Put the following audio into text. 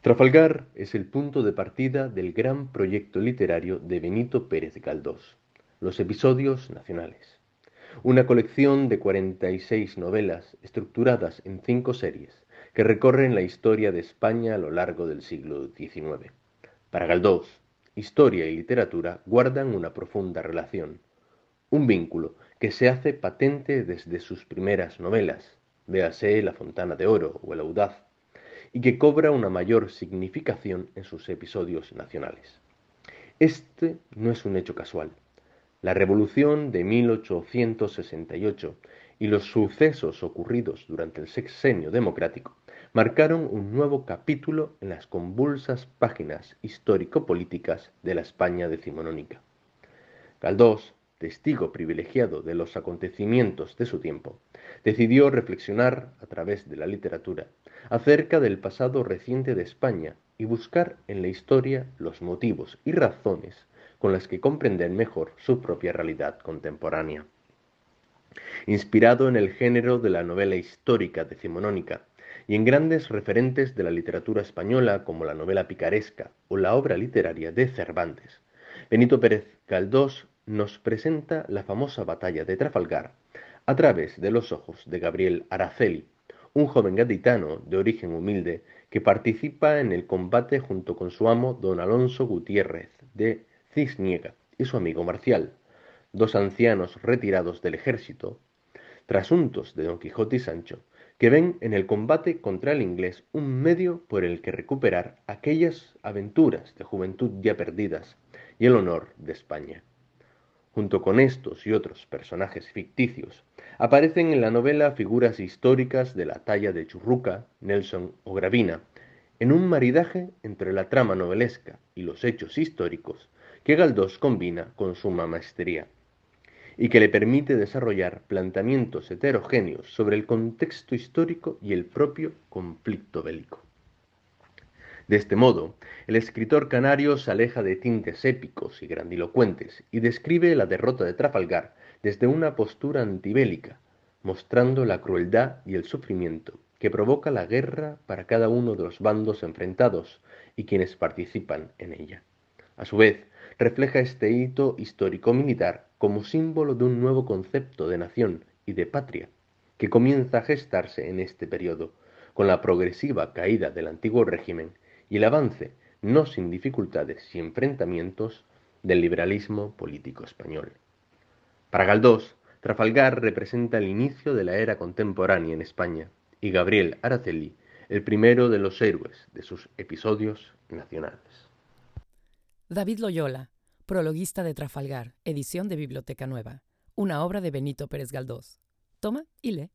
Trafalgar es el punto de partida del gran proyecto literario de Benito Pérez Galdós, Los Episodios Nacionales, una colección de 46 novelas estructuradas en cinco series que recorren la historia de España a lo largo del siglo XIX. Para Galdós, historia y literatura guardan una profunda relación, un vínculo que se hace patente desde sus primeras novelas, véase La Fontana de Oro o El Audaz, y que cobra una mayor significación en sus episodios nacionales. Este no es un hecho casual. La revolución de 1868 y los sucesos ocurridos durante el sexenio democrático marcaron un nuevo capítulo en las convulsas páginas histórico-políticas de la España decimonónica. Galdós testigo privilegiado de los acontecimientos de su tiempo, decidió reflexionar a través de la literatura acerca del pasado reciente de España y buscar en la historia los motivos y razones con las que comprender mejor su propia realidad contemporánea. Inspirado en el género de la novela histórica decimonónica y en grandes referentes de la literatura española como la novela picaresca o la obra literaria de Cervantes, Benito Pérez Galdós nos presenta la famosa batalla de Trafalgar a través de los ojos de Gabriel Araceli, un joven gaditano de origen humilde que participa en el combate junto con su amo don Alonso Gutiérrez de Cisniega y su amigo Marcial, dos ancianos retirados del ejército, trasuntos de Don Quijote y Sancho, que ven en el combate contra el inglés un medio por el que recuperar aquellas aventuras de juventud ya perdidas y el honor de España. Junto con estos y otros personajes ficticios, aparecen en la novela figuras históricas de la talla de Churruca, Nelson o Gravina, en un maridaje entre la trama novelesca y los hechos históricos que Galdós combina con suma maestría, y que le permite desarrollar planteamientos heterogéneos sobre el contexto histórico y el propio conflicto bélico. De este modo, el escritor canario se aleja de tintes épicos y grandilocuentes y describe la derrota de Trafalgar desde una postura antibélica, mostrando la crueldad y el sufrimiento que provoca la guerra para cada uno de los bandos enfrentados y quienes participan en ella. A su vez, refleja este hito histórico-militar como símbolo de un nuevo concepto de nación y de patria que comienza a gestarse en este periodo, con la progresiva caída del antiguo régimen y el avance, no sin dificultades y enfrentamientos, del liberalismo político español. Para Galdós, Trafalgar representa el inicio de la era contemporánea en España y Gabriel Araceli el primero de los héroes de sus episodios nacionales. David Loyola, prologuista de Trafalgar, edición de Biblioteca Nueva, una obra de Benito Pérez Galdós. Toma y lee.